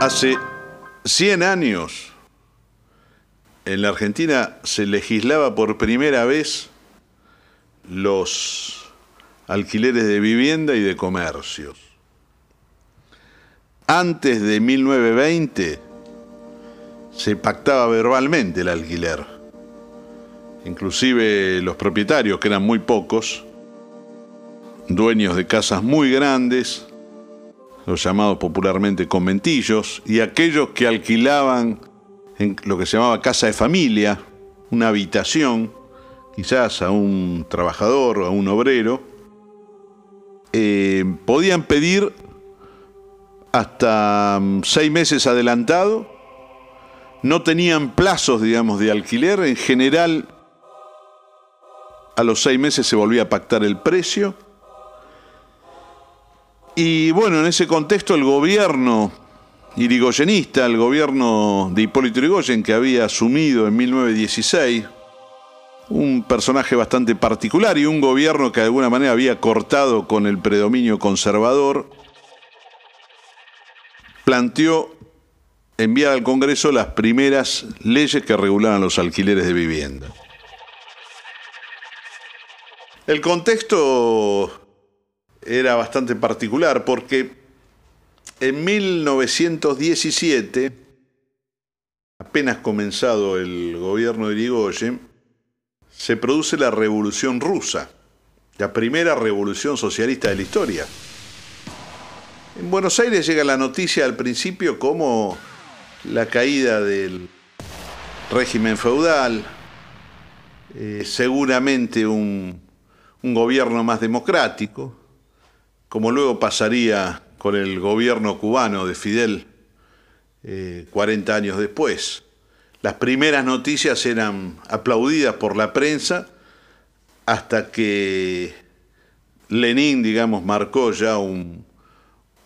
Hace 100 años en la Argentina se legislaba por primera vez los alquileres de vivienda y de comercios. Antes de 1920 se pactaba verbalmente el alquiler. Inclusive los propietarios, que eran muy pocos, dueños de casas muy grandes, los llamados popularmente conventillos, y aquellos que alquilaban en lo que se llamaba casa de familia, una habitación, quizás a un trabajador o a un obrero, eh, podían pedir hasta mm, seis meses adelantado, no tenían plazos, digamos, de alquiler, en general a los seis meses se volvía a pactar el precio, y bueno, en ese contexto el gobierno irigoyenista, el gobierno de Hipólito Irigoyen que había asumido en 1916, un personaje bastante particular y un gobierno que de alguna manera había cortado con el predominio conservador, planteó enviar al Congreso las primeras leyes que regularan los alquileres de vivienda. El contexto era bastante particular porque en 1917, apenas comenzado el gobierno de Irigoyen, se produce la Revolución Rusa, la primera revolución socialista de la historia. En Buenos Aires llega la noticia al principio como la caída del régimen feudal, eh, seguramente un, un gobierno más democrático, como luego pasaría con el gobierno cubano de Fidel 40 eh, años después. Las primeras noticias eran aplaudidas por la prensa hasta que Lenin, digamos, marcó ya un,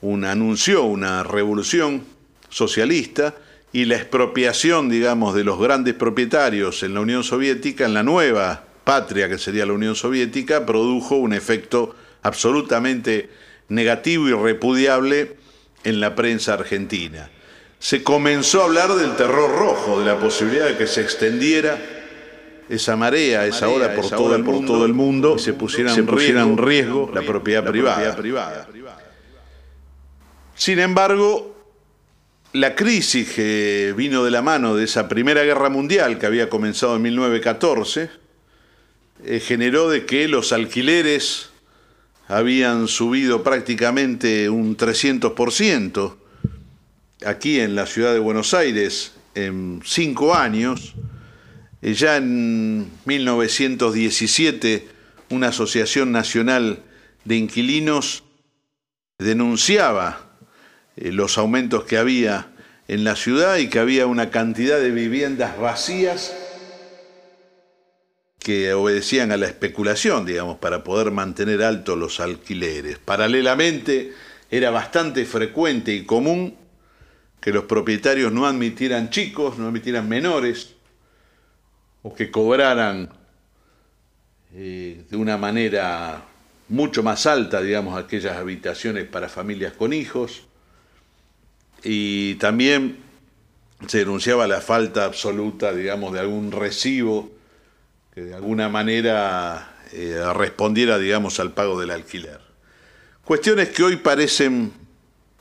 un anunció una revolución socialista y la expropiación, digamos, de los grandes propietarios en la Unión Soviética, en la nueva patria que sería la Unión Soviética, produjo un efecto absolutamente negativo y repudiable en la prensa argentina. Se comenzó a hablar del terror rojo, de la posibilidad de que se extendiera esa marea, esa ola por, todo, el, por todo el mundo y se pusiera, en, riesgo, la propiedad, privada. Sin embargo, la crisis que vino de la mano de esa Primera Guerra Mundial que había comenzado en 1914 eh, generó de que los alquileres habían subido prácticamente un 300% aquí en la ciudad de Buenos Aires en cinco años. Eh, ya en 1917 una asociación nacional de inquilinos denunciaba eh, los aumentos que había en la ciudad y que había una cantidad de viviendas vacías que obedecían a la especulación, digamos, para poder mantener altos los alquileres. Paralelamente, era bastante frecuente y común que los propietarios no admitieran chicos, no admitieran menores, o que cobraran eh, de una manera mucho más alta, digamos, aquellas habitaciones para familias con hijos. Y también se denunciaba la falta absoluta, digamos, de algún recibo que de alguna manera eh, respondiera, digamos, al pago del alquiler. Cuestiones que hoy parecen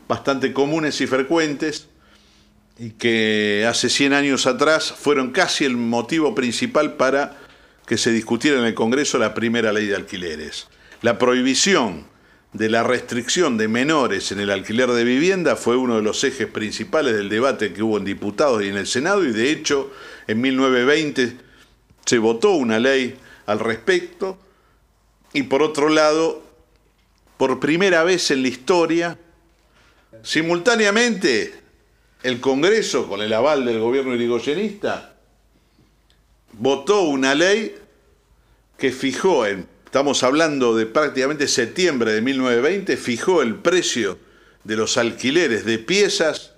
bastante comunes y frecuentes y que hace 100 años atrás fueron casi el motivo principal para que se discutiera en el Congreso la primera ley de alquileres. La prohibición de la restricción de menores en el alquiler de vivienda fue uno de los ejes principales del debate que hubo en diputados y en el Senado y de hecho en 1920 se votó una ley al respecto y por otro lado, por primera vez en la historia, simultáneamente el Congreso, con el aval del gobierno irigoyenista, votó una ley que fijó, en, estamos hablando de prácticamente septiembre de 1920, fijó el precio de los alquileres de piezas,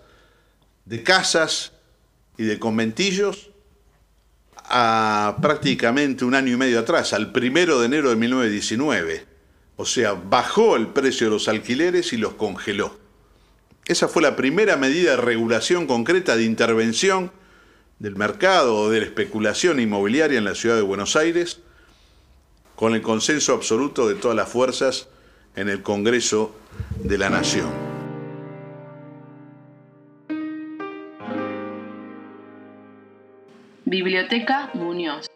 de casas y de conventillos a prácticamente un año y medio atrás, al primero de enero de 1919. O sea, bajó el precio de los alquileres y los congeló. Esa fue la primera medida de regulación concreta de intervención del mercado o de la especulación inmobiliaria en la ciudad de Buenos Aires, con el consenso absoluto de todas las fuerzas en el Congreso de la Nación. Biblioteca Muñoz.